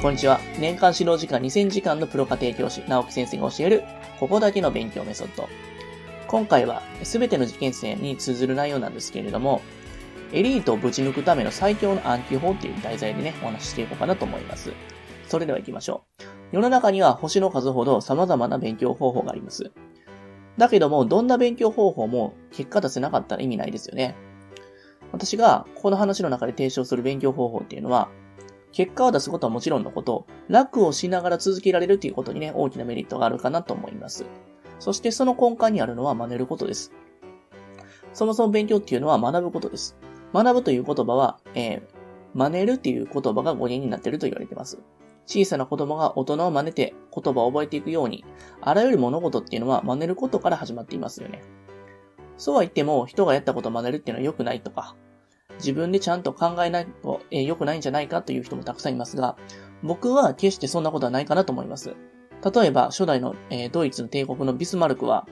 こんにちは。年間指導時間2000時間のプロ家庭教師、直樹先生が教える、ここだけの勉強メソッド。今回は、すべての受験生に通ずる内容なんですけれども、エリートをぶち抜くための最強の暗記法っていう題材でね、お話ししていこうかなと思います。それでは行きましょう。世の中には星の数ほど様々な勉強方法があります。だけども、どんな勉強方法も結果出せなかったら意味ないですよね。私がこの話の中で提唱する勉強方法っていうのは、結果を出すことはもちろんのこと、楽をしながら続けられるということにね、大きなメリットがあるかなと思います。そしてその根幹にあるのは真似ることです。そもそも勉強っていうのは学ぶことです。学ぶという言葉は、えー、真似るっていう言葉が語源になっていると言われています。小さな子供が大人を真似て言葉を覚えていくように、あらゆる物事っていうのは真似ることから始まっていますよね。そうは言っても、人がやったことを真似るっていうのは良くないとか、自分でちゃんと考えないと、えー、良くないんじゃないかという人もたくさんいますが、僕は決してそんなことはないかなと思います。例えば、初代の、えー、ドイツの帝国のビスマルクは、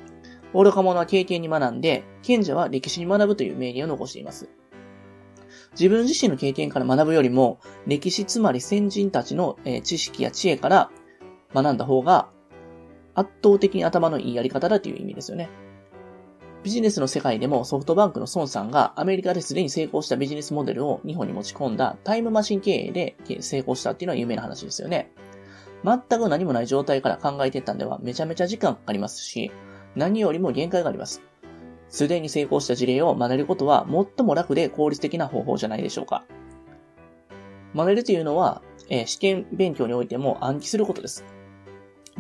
愚か者は経験に学んで、賢者は歴史に学ぶという名言を残しています。自分自身の経験から学ぶよりも、歴史つまり先人たちの、えー、知識や知恵から学んだ方が、圧倒的に頭のいいやり方だという意味ですよね。ビジネスの世界でもソフトバンクの孫さんがアメリカですでに成功したビジネスモデルを日本に持ち込んだタイムマシン経営で成功したっていうのは有名な話ですよね。全く何もない状態から考えていったんではめちゃめちゃ時間かかりますし、何よりも限界があります。すでに成功した事例を真似ることは最も楽で効率的な方法じゃないでしょうか。真似るというのは、えー、試験勉強においても暗記することです。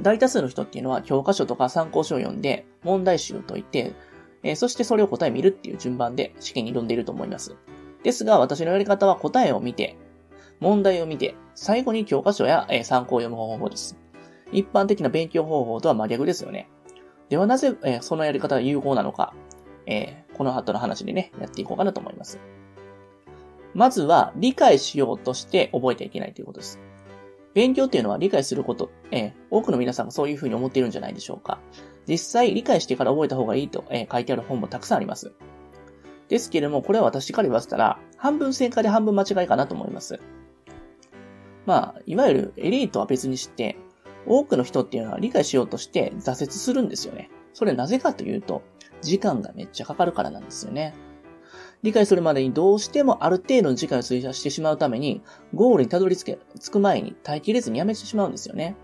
大多数の人っていうのは教科書とか参考書を読んで問題集を解いてえー、そしてそれを答え見るっていう順番で試験に挑んでいると思います。ですが、私のやり方は答えを見て、問題を見て、最後に教科書や、えー、参考を読む方法です。一般的な勉強方法とは真逆ですよね。ではなぜ、えー、そのやり方が有効なのか、えー、この後の話でね、やっていこうかなと思います。まずは、理解しようとして覚えてはいけないということです。勉強っていうのは理解すること、えー、多くの皆さんがそういうふうに思っているんじゃないでしょうか。実際理解してから覚えた方がいいと、えー、書いてある本もたくさんあります。ですけれども、これは私から言わせたら、半分正解で半分間違いかなと思います。まあ、いわゆるエリートは別にして、多くの人っていうのは理解しようとして挫折するんですよね。それなぜかというと、時間がめっちゃかかるからなんですよね。理解するまでにどうしてもある程度の時間を費やしてしまうために、ゴールにたどり着け、着く前に待機列にやめてしまうんですよね。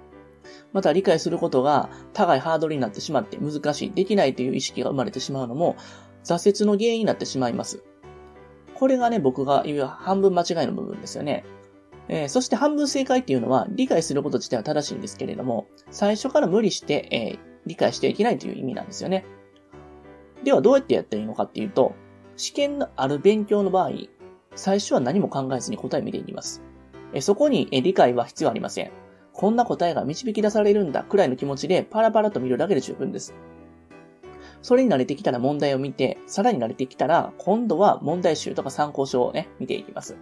また理解することが高いハードルになってしまって難しい、できないという意識が生まれてしまうのも挫折の原因になってしまいます。これがね、僕が言う半分間違いの部分ですよね。えー、そして半分正解っていうのは理解すること自体は正しいんですけれども、最初から無理して、えー、理解していけないという意味なんですよね。ではどうやってやったらいいのかっていうと、試験のある勉強の場合、最初は何も考えずに答えを見ていきます。そこに理解は必要ありません。こんな答えが導き出されるんだくらいの気持ちでパラパラと見るだけで十分です。それに慣れてきたら問題を見て、さらに慣れてきたら、今度は問題集とか参考書をね、見ていきます。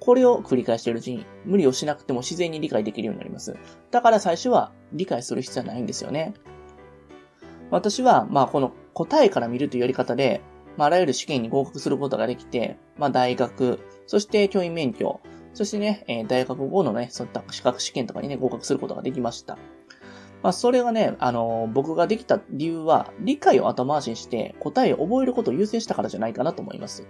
これを繰り返しているうちに、無理をしなくても自然に理解できるようになります。だから最初は理解する必要はないんですよね。私は、まあこの答えから見るというやり方で、まああらゆる試験に合格することができて、まあ大学、そして教員免許、そしてね、えー、大学後のね、そういった資格試験とかにね、合格することができました。まあ、それがね、あのー、僕ができた理由は、理解を後回しにして答えを覚えることを優先したからじゃないかなと思います。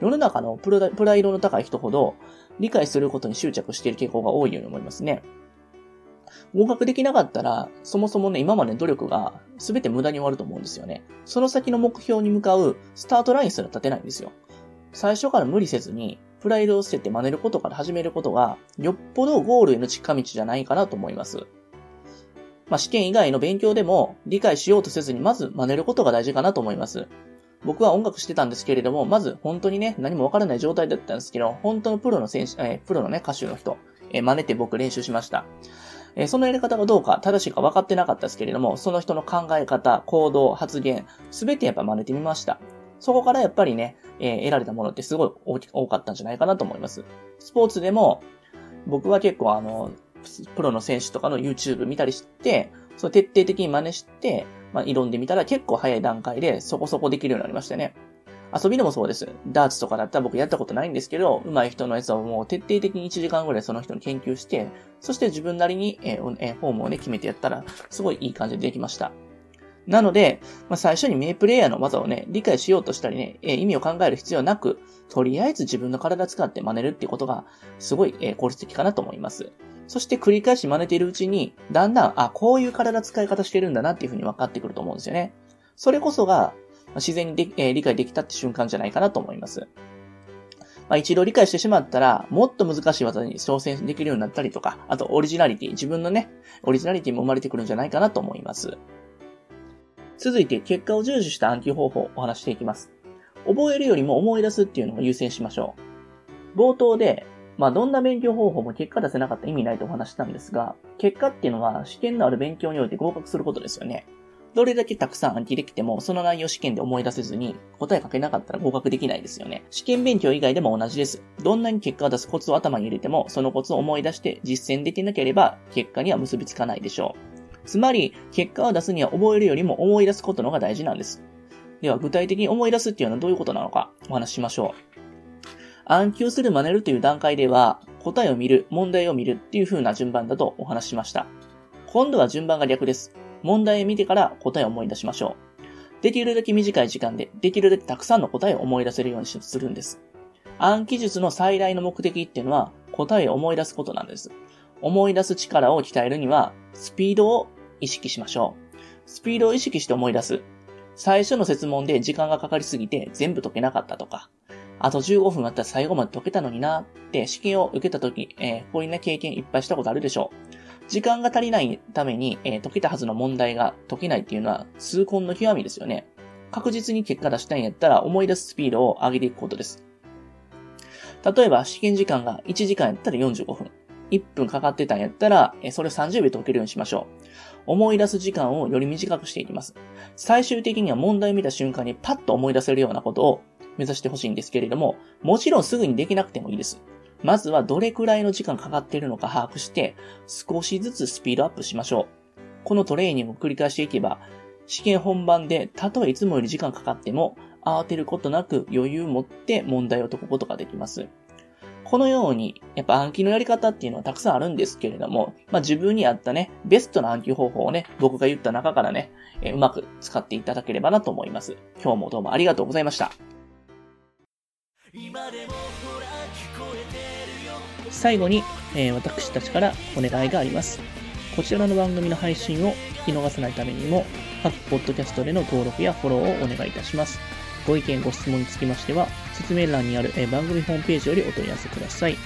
世の中のプライドの高い人ほど、理解することに執着している傾向が多いように思いますね。合格できなかったら、そもそもね、今までの努力が全て無駄に終わると思うんですよね。その先の目標に向かうスタートラインすら立てないんですよ。最初から無理せずに、プライドを捨てて真似ることから始めることが、よっぽどゴールへの近道じゃないかなと思います。まあ、試験以外の勉強でも理解しようとせずにまず真似ることが大事かなと思います。僕は音楽してたんですけれども、まず本当にね、何もわからない状態だったんですけど、本当のプロの選手、えー、プロのね、歌手の人、えー、真似て僕練習しました。えー、そのやり方がどうか正しいか分かってなかったですけれども、その人の考え方、行動、発言、すべてやっぱ真似てみました。そこからやっぱりね、えー、得られたものってすごい多かったんじゃないかなと思います。スポーツでも、僕は結構あの、プロの選手とかの YouTube 見たりして、その徹底的に真似して、まあ、挑んでみたら結構早い段階でそこそこできるようになりましたね。遊びでもそうです。ダーツとかだったら僕やったことないんですけど、上手い人のやつをもう徹底的に1時間ぐらいその人に研究して、そして自分なりに、えー、えー、フォームをね、決めてやったら、すごいいい感じでできました。なので、まあ、最初に名プレイヤーの技をね、理解しようとしたりね、えー、意味を考える必要なく、とりあえず自分の体使って真似るっていうことが、すごい、えー、効率的かなと思います。そして繰り返し真似ているうちに、だんだん、あ、こういう体使い方してるんだなっていうふうに分かってくると思うんですよね。それこそが、自然にで、えー、理解できたって瞬間じゃないかなと思います。まあ、一度理解してしまったら、もっと難しい技に挑戦できるようになったりとか、あとオリジナリティ、自分のね、オリジナリティも生まれてくるんじゃないかなと思います。続いて、結果を重視した暗記方法をお話していきます。覚えるよりも思い出すっていうのを優先しましょう。冒頭で、まあ、どんな勉強方法も結果出せなかった意味ないとお話したんですが、結果っていうのは試験のある勉強において合格することですよね。どれだけたくさん暗記できても、その内容試験で思い出せずに、答え書けなかったら合格できないですよね。試験勉強以外でも同じです。どんなに結果を出すコツを頭に入れても、そのコツを思い出して実践できなければ、結果には結びつかないでしょう。つまり、結果を出すには覚えるよりも思い出すことのが大事なんです。では、具体的に思い出すっていうのはどういうことなのか、お話ししましょう。暗記をする真似るという段階では、答えを見る、問題を見るっていう風な順番だとお話ししました。今度は順番が逆です。問題を見てから答えを思い出しましょう。できるだけ短い時間で、できるだけたくさんの答えを思い出せるようにするんです。暗記術の最大の目的っていうのは、答えを思い出すことなんです。思い出す力を鍛えるには、スピードを意識しましょう。スピードを意識して思い出す。最初の説問で時間がかかりすぎて全部解けなかったとか、あと15分あったら最後まで解けたのになって試験を受けた時、えー、こういうね経験いっぱいしたことあるでしょう。時間が足りないために、えー、解けたはずの問題が解けないっていうのは痛恨の極みですよね。確実に結果出したいんやったら思い出すスピードを上げていくことです。例えば試験時間が1時間やったら45分。1分かかってたんやったら、それを30秒解けるようにしましょう。思い出す時間をより短くしていきます。最終的には問題を見た瞬間にパッと思い出せるようなことを目指してほしいんですけれども、もちろんすぐにできなくてもいいです。まずはどれくらいの時間かかっているのか把握して、少しずつスピードアップしましょう。このトレーニングを繰り返していけば、試験本番で、たとえいつもより時間かかっても、慌てることなく余裕を持って問題を解くことができます。このように、やっぱ暗記のやり方っていうのはたくさんあるんですけれども、まあ自分に合ったね、ベストな暗記方法をね、僕が言った中からね、えうまく使っていただければなと思います。今日もどうもありがとうございました。最後に、えー、私たちからお願いがあります。こちらの番組の配信を聞き逃さないためにも、各ポッドキャストでの登録やフォローをお願いいたします。ご意見、ご質問につきましては、説明欄にある、えー、番組ホームページよりお問い合わせください。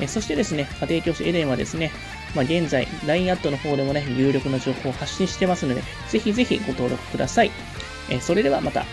えー、そしてですね、家庭教師エデンはですね、まあ、現在、LINE アットの方でもね、有力な情報を発信してますので、ぜひぜひご登録ください。え、それではまた。